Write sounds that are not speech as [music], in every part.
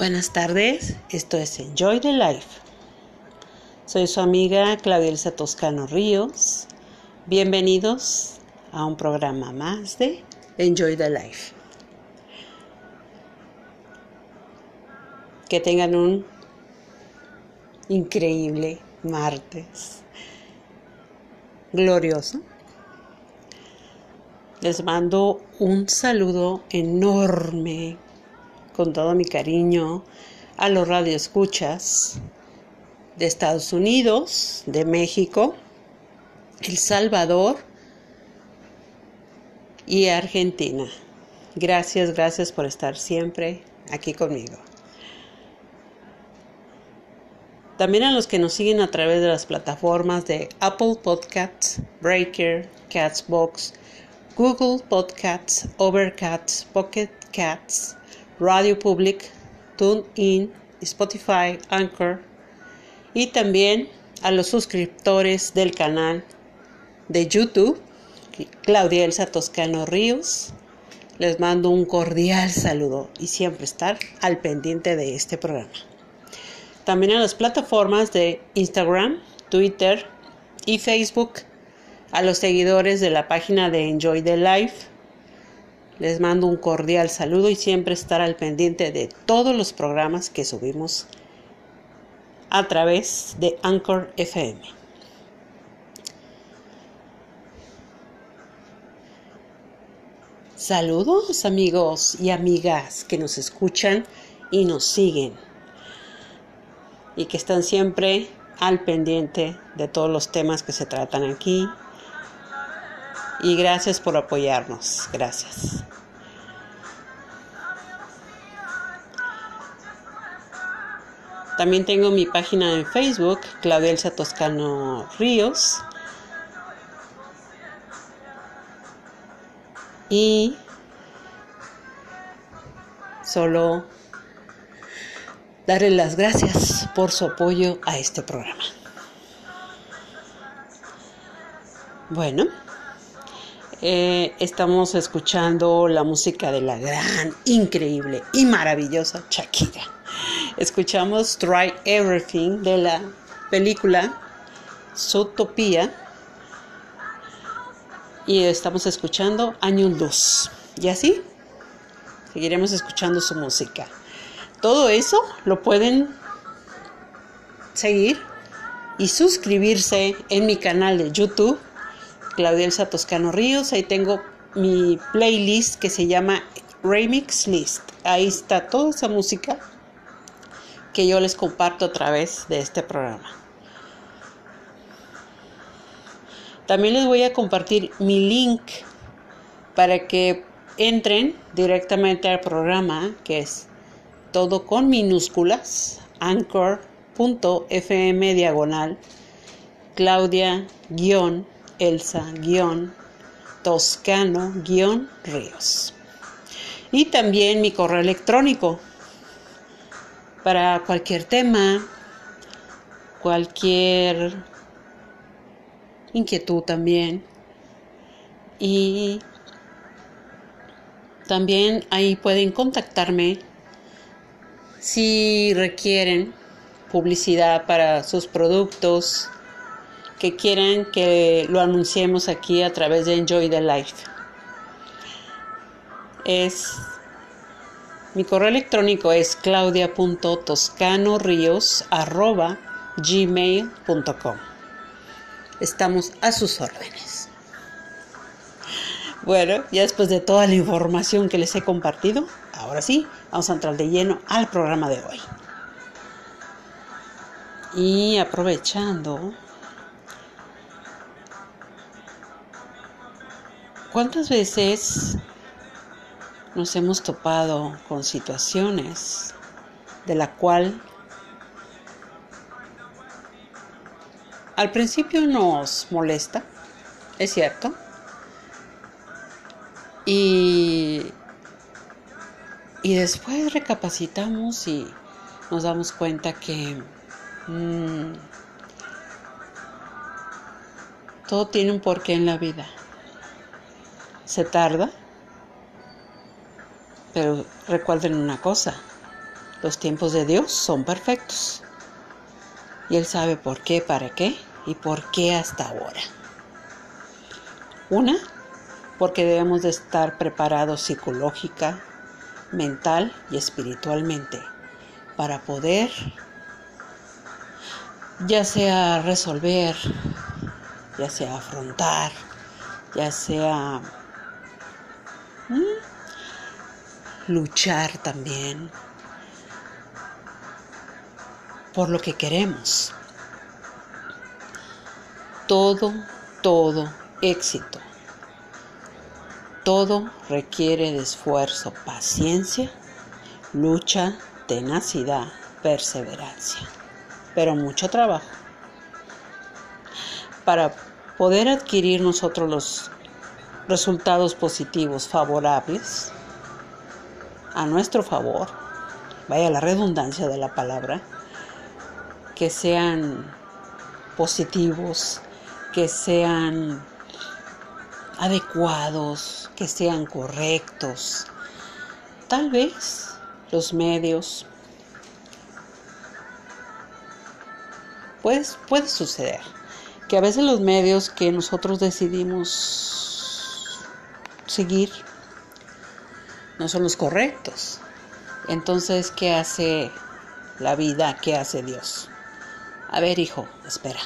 Buenas tardes, esto es Enjoy the Life. Soy su amiga Claudia Elsa Toscano Ríos. Bienvenidos a un programa más de Enjoy the Life. Que tengan un increíble martes glorioso. Les mando un saludo enorme con todo mi cariño a los radioescuchas de Estados Unidos, de México, El Salvador y Argentina. Gracias, gracias por estar siempre aquí conmigo. También a los que nos siguen a través de las plataformas de Apple Podcasts, Breaker, Catsbox, Google Podcasts, Overcast, Pocket Cats, Radio Public, TuneIn, Spotify, Anchor y también a los suscriptores del canal de YouTube, Claudia Elsa Toscano Ríos. Les mando un cordial saludo y siempre estar al pendiente de este programa. También a las plataformas de Instagram, Twitter y Facebook, a los seguidores de la página de Enjoy the Life. Les mando un cordial saludo y siempre estar al pendiente de todos los programas que subimos a través de Anchor FM. Saludos amigos y amigas que nos escuchan y nos siguen y que están siempre al pendiente de todos los temas que se tratan aquí. Y gracias por apoyarnos. Gracias. También tengo mi página en Facebook, Claudia Elsa Toscano Ríos. Y solo darle las gracias por su apoyo a este programa. Bueno, eh, estamos escuchando la música de la gran, increíble y maravillosa Shakira. Escuchamos Try Everything de la película Zootopia y estamos escuchando Años Luz. ¿Y así? Seguiremos escuchando su música. Todo eso lo pueden seguir y suscribirse en mi canal de YouTube, Claudia Elsa Toscano Ríos. Ahí tengo mi playlist que se llama Remix List. Ahí está toda esa música que yo les comparto a través de este programa. También les voy a compartir mi link para que entren directamente al programa que es todo con minúsculas, anchor.fm diagonal, Claudia guion, Elsa guion, Toscano guion, Ríos. Y también mi correo electrónico para cualquier tema, cualquier inquietud también. Y también ahí pueden contactarme si requieren publicidad para sus productos, que quieran que lo anunciemos aquí a través de Enjoy the Life. Es mi correo electrónico es claudia.toscanoríos.gmail.com Estamos a sus órdenes. Bueno, ya después de toda la información que les he compartido, ahora sí, vamos a entrar de lleno al programa de hoy. Y aprovechando, ¿cuántas veces nos hemos topado con situaciones de la cual al principio nos molesta, es cierto, y, y después recapacitamos y nos damos cuenta que mm, todo tiene un porqué en la vida. Se tarda, pero recuerden una cosa, Los tiempos de Dios son perfectos. Y Él sabe por qué, para qué y por qué hasta ahora. Una, porque debemos de estar preparados psicológica, mental y espiritualmente para poder ya sea resolver, ya sea afrontar, ya sea luchar también por lo que queremos. Todo, todo éxito. Todo requiere de esfuerzo, paciencia, lucha, tenacidad, perseverancia, pero mucho trabajo. Para poder adquirir nosotros los resultados positivos favorables a nuestro favor, vaya la redundancia de la palabra, que sean positivos, que sean adecuados, que sean correctos. Tal vez los medios, pues puede suceder que a veces los medios que nosotros decidimos seguir no son los correctos. Entonces, ¿qué hace la vida? ¿Qué hace Dios? A ver, hijo, espera.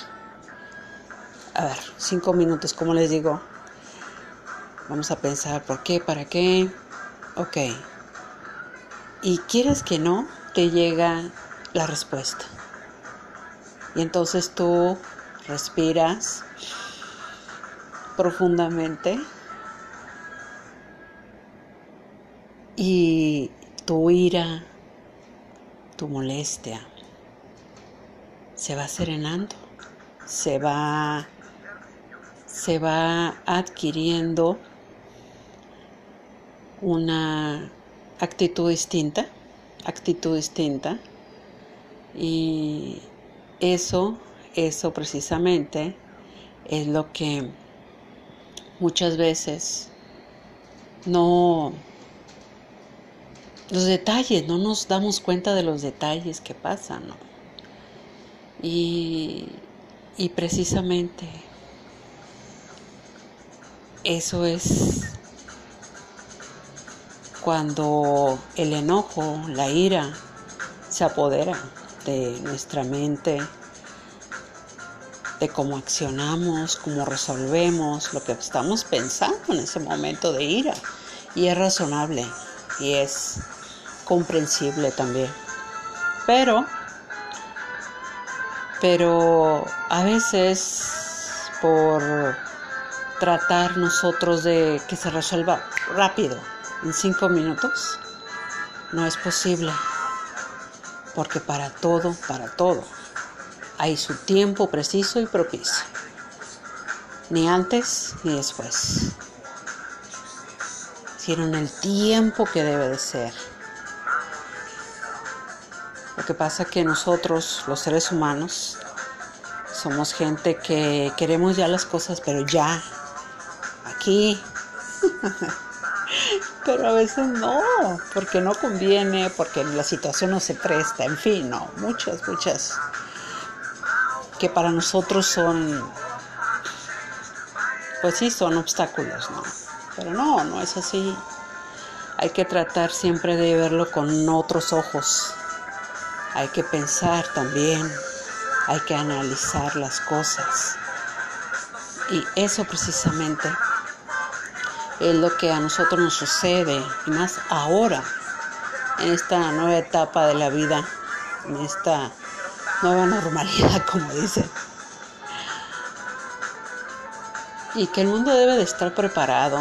A ver, cinco minutos, como les digo. Vamos a pensar por qué, para qué. Ok. Y quieres que no, te llega la respuesta. Y entonces tú respiras profundamente y tu ira, tu molestia, se va serenando, se va, se va adquiriendo una actitud distinta, actitud distinta. Y eso, eso precisamente es lo que muchas veces no los detalles, no nos damos cuenta de los detalles que pasan, ¿no? Y, precisamente eso es cuando el enojo, la ira, se apodera de nuestra mente, de cómo accionamos, cómo resolvemos lo que estamos pensando en ese momento de ira. Y es razonable y es comprensible también. Pero pero a veces por tratar nosotros de que se resuelva rápido, en cinco minutos, no es posible, porque para todo, para todo, hay su tiempo preciso y propicio, ni antes ni después, en el tiempo que debe de ser. Lo que pasa es que nosotros, los seres humanos, somos gente que queremos ya las cosas, pero ya, aquí. [laughs] pero a veces no, porque no conviene, porque la situación no se presta, en fin, no, muchas, muchas que para nosotros son, pues sí, son obstáculos, ¿no? Pero no, no es así. Hay que tratar siempre de verlo con otros ojos hay que pensar también, hay que analizar las cosas. Y eso precisamente es lo que a nosotros nos sucede, y más ahora, en esta nueva etapa de la vida, en esta nueva normalidad, [laughs] como dicen. Y que el mundo debe de estar preparado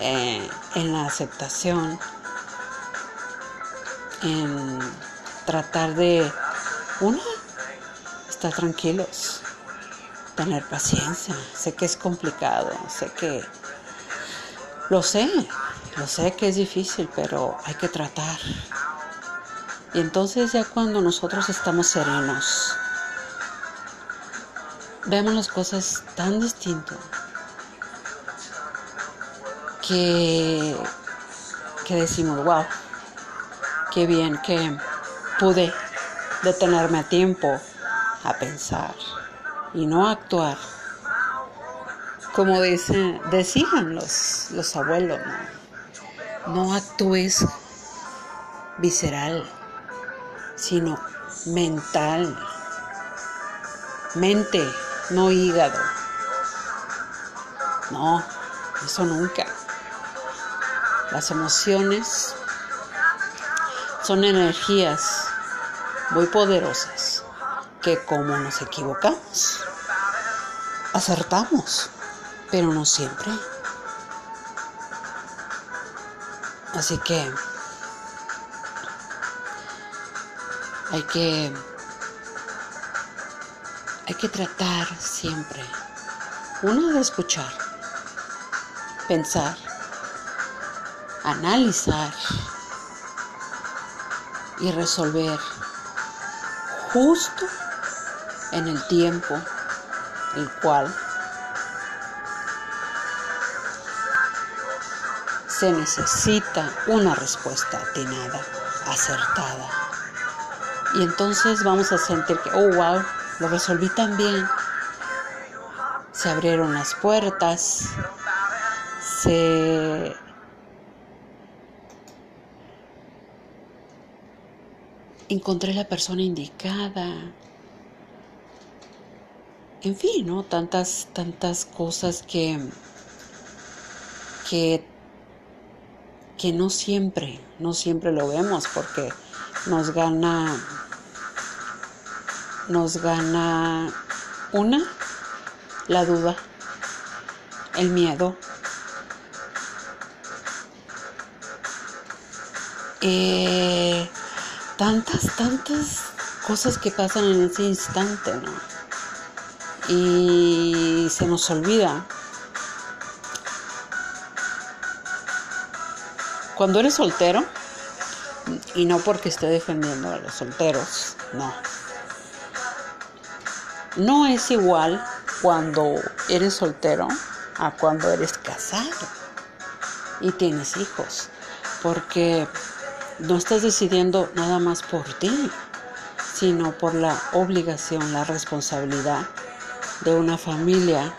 eh, en la aceptación, en tratar de, una, estar tranquilos, tener paciencia. Sé que es complicado, sé que, lo sé, lo sé que es difícil, pero hay que tratar. Y entonces ya cuando nosotros estamos serenos, vemos las cosas tan distinto que, que decimos, wow, qué bien que pude detenerme a tiempo a pensar y no actuar. Como dicen, decían los, los abuelos, ¿no? no actúes visceral, sino mental. Mente, no hígado. No, eso nunca. Las emociones son energías muy poderosas que como nos equivocamos, acertamos, pero no siempre. Así que hay que hay que tratar siempre uno de escuchar, pensar, analizar y resolver justo en el tiempo el cual se necesita una respuesta atinada, acertada. Y entonces vamos a sentir que, oh, wow, lo resolví tan bien. Se abrieron las puertas, se encontré la persona indicada. En fin, ¿no? Tantas, tantas cosas que, que, que no siempre, no siempre lo vemos porque nos gana, nos gana una, la duda, el miedo. Eh, tantas, tantas cosas que pasan en ese instante, ¿no? Y se nos olvida. Cuando eres soltero, y no porque esté defendiendo a los solteros, no. No es igual cuando eres soltero a cuando eres casado y tienes hijos, porque no estás decidiendo nada más por ti, sino por la obligación, la responsabilidad de una familia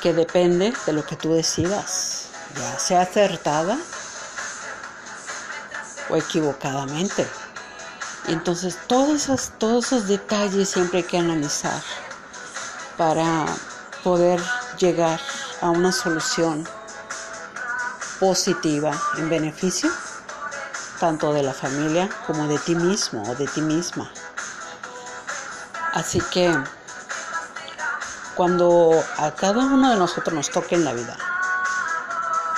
que depende de lo que tú decidas, ya sea acertada o equivocadamente. Entonces, todos esos, todos esos detalles siempre hay que analizar para poder llegar a una solución positiva en beneficio tanto de la familia como de ti mismo o de ti misma. Así que cuando a cada uno de nosotros nos toque en la vida,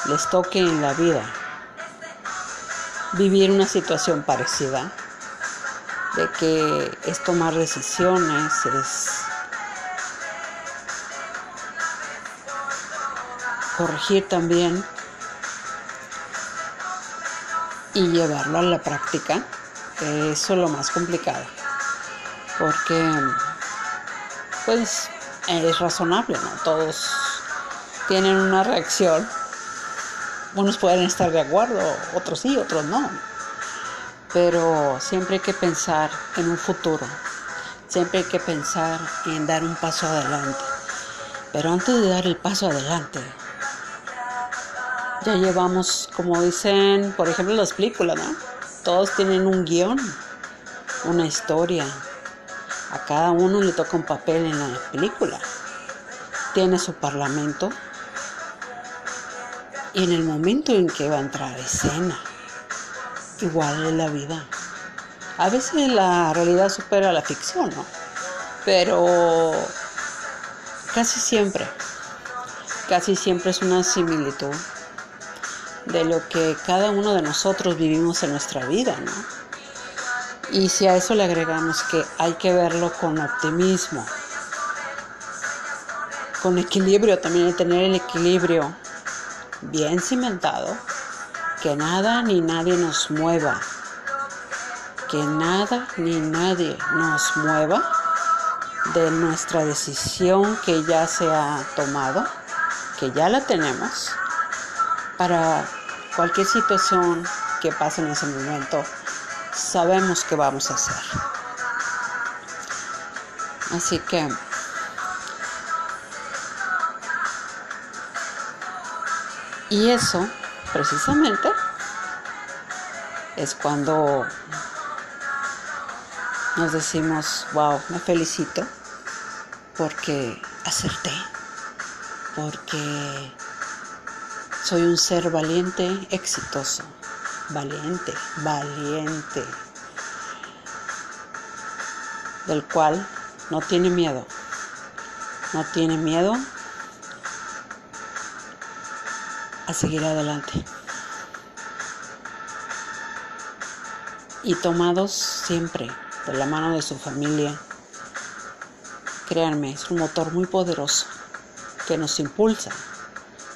les toque en la vida vivir una situación parecida, de que es tomar decisiones, es corregir también y llevarlo a la práctica, eso es lo más complicado, porque pues es razonable, ¿no? Todos tienen una reacción, unos pueden estar de acuerdo, otros sí, otros no, pero siempre hay que pensar en un futuro, siempre hay que pensar en dar un paso adelante, pero antes de dar el paso adelante, ya llevamos, como dicen, por ejemplo, las películas, ¿no? Todos tienen un guion, una historia. A cada uno le toca un papel en la película. Tiene su parlamento. Y en el momento en que va a entrar escena, igual es la vida. A veces la realidad supera la ficción, ¿no? Pero casi siempre, casi siempre es una similitud de lo que cada uno de nosotros vivimos en nuestra vida, ¿no? Y si a eso le agregamos que hay que verlo con optimismo, con equilibrio, también tener el equilibrio bien cimentado, que nada ni nadie nos mueva, que nada ni nadie nos mueva de nuestra decisión que ya se ha tomado, que ya la tenemos para cualquier situación qué pasa en ese momento, sabemos qué vamos a hacer. Así que y eso precisamente es cuando nos decimos, wow, me felicito porque acerté, porque soy un ser valiente, exitoso, valiente, valiente, del cual no tiene miedo, no tiene miedo a seguir adelante. Y tomados siempre de la mano de su familia, créanme, es un motor muy poderoso que nos impulsa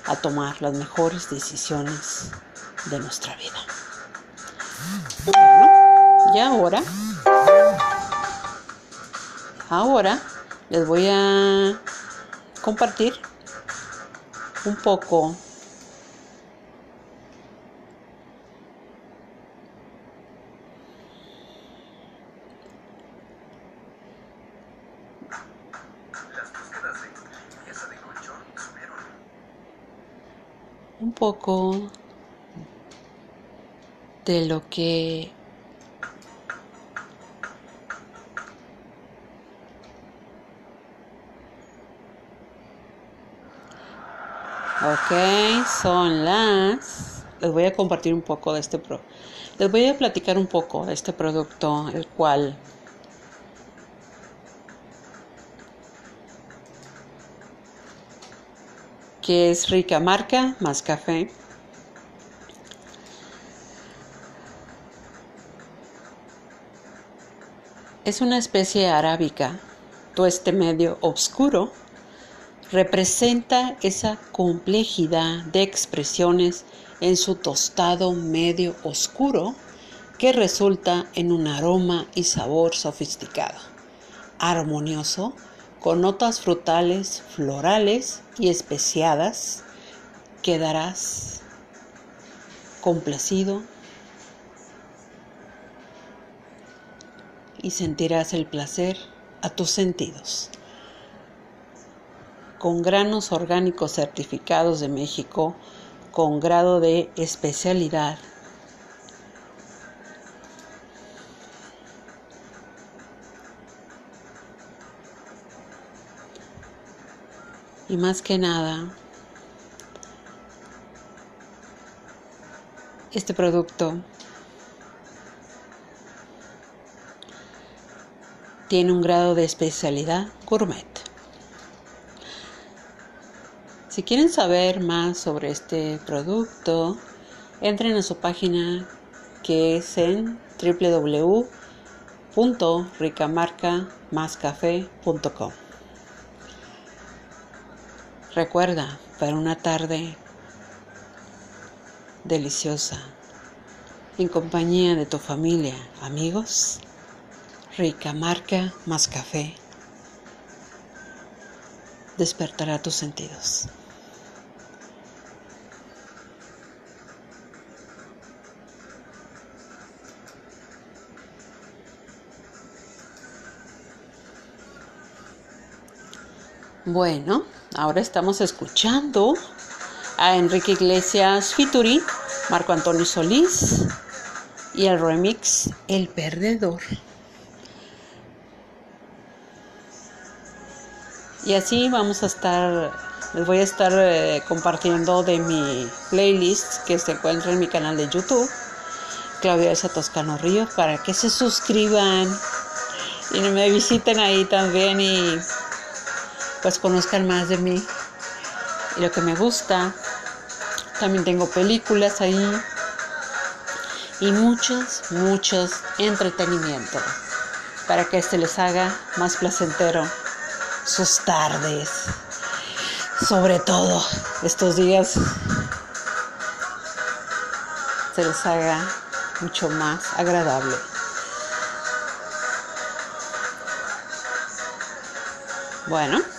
a tomar las mejores decisiones de nuestra vida. Bueno, y ahora, ahora les voy a compartir un poco poco de lo que Ok, son las... Les voy a compartir un poco de este pro... Les voy a platicar un poco de este producto, el cual que es rica marca más café. Es una especie arábica, tueste medio oscuro, representa esa complejidad de expresiones en su tostado medio oscuro que resulta en un aroma y sabor sofisticado, armonioso con notas frutales, florales y especiadas, quedarás complacido y sentirás el placer a tus sentidos. Con granos orgánicos certificados de México, con grado de especialidad Y más que nada, este producto tiene un grado de especialidad gourmet. Si quieren saber más sobre este producto, entren a su página que es en www.ricamarcamascafé.com. Recuerda, para una tarde deliciosa, en compañía de tu familia, amigos, rica marca más café, despertará tus sentidos. Bueno, ahora estamos escuchando a Enrique Iglesias Fituri, Marco Antonio Solís y el remix El Perdedor. Y así vamos a estar, les voy a estar eh, compartiendo de mi playlist que se encuentra en mi canal de YouTube, Claudia de Toscano Ríos, para que se suscriban y me visiten ahí también y pues conozcan más de mí y lo que me gusta. También tengo películas ahí y muchos, muchos entretenimiento para que este les haga más placentero sus tardes. Sobre todo estos días se les haga mucho más agradable. Bueno.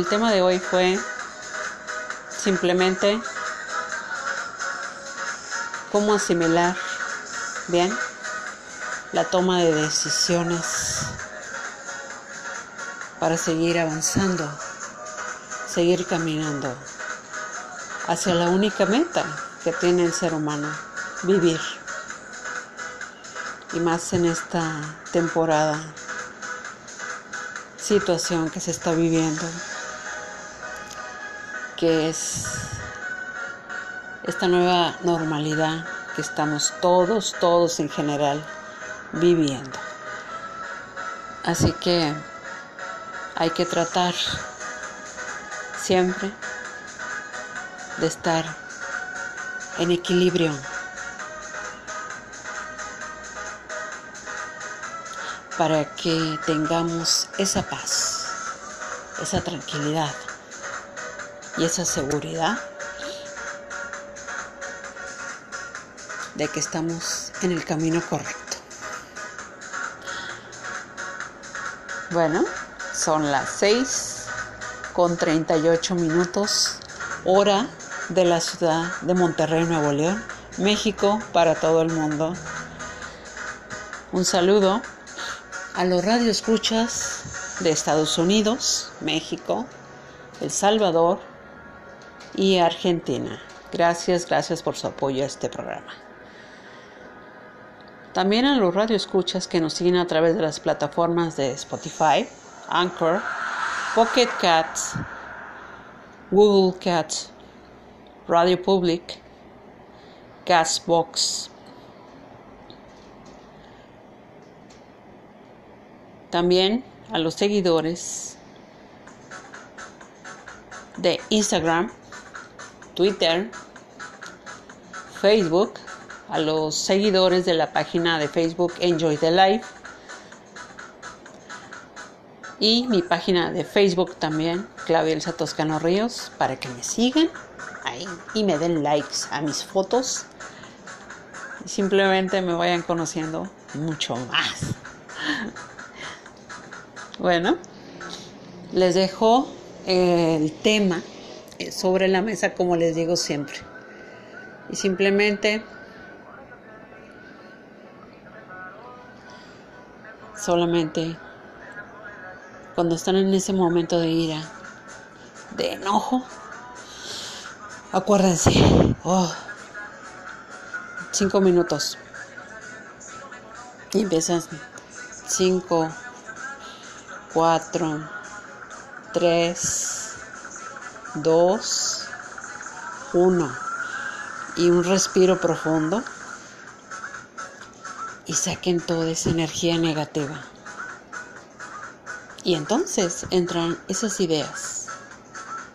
El tema de hoy fue simplemente cómo asimilar bien la toma de decisiones para seguir avanzando, seguir caminando hacia la única meta que tiene el ser humano, vivir. Y más en esta temporada, situación que se está viviendo, que es esta nueva normalidad que estamos todos, todos en general viviendo. Así que hay que tratar siempre de estar en equilibrio. Para que tengamos esa paz, esa tranquilidad y esa seguridad de que estamos en el camino correcto. Bueno, son las 6 con 38 minutos, hora de la ciudad de Monterrey, Nuevo León, México, para todo el mundo. Un saludo a los radioescuchas de Estados Unidos, México, El Salvador y Argentina. Gracias, gracias por su apoyo a este programa. También a los radioescuchas que nos siguen a través de las plataformas de Spotify, Anchor, Pocket Cats, Google Cats, Radio Public, Gasbox. También a los seguidores de Instagram, Twitter, Facebook, a los seguidores de la página de Facebook Enjoy the Life y mi página de Facebook también, Claudia Elsa Toscano Ríos, para que me sigan y me den likes a mis fotos y simplemente me vayan conociendo mucho más. [laughs] Bueno, les dejo el tema sobre la mesa como les digo siempre. Y simplemente solamente cuando están en ese momento de ira, de enojo, Acuérdense. Oh, cinco minutos. Y empiezas. Cinco, cuatro, tres, dos, uno. Y un respiro profundo. Y saquen toda esa energía negativa. Y entonces entran esas ideas.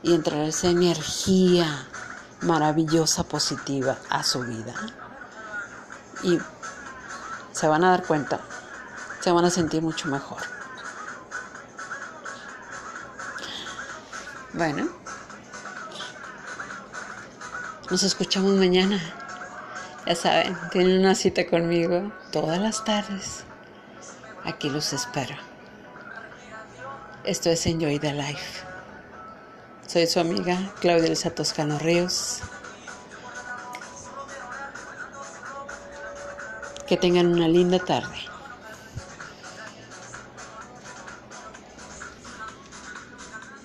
Y entrará esa energía maravillosa, positiva a su vida. Y se van a dar cuenta, se van a sentir mucho mejor. Bueno, nos escuchamos mañana. Ya saben, tienen una cita conmigo todas las tardes. Aquí los espero. Esto es Enjoy the Life. Soy su amiga Claudia Elsa Toscano Ríos. Que tengan una linda tarde.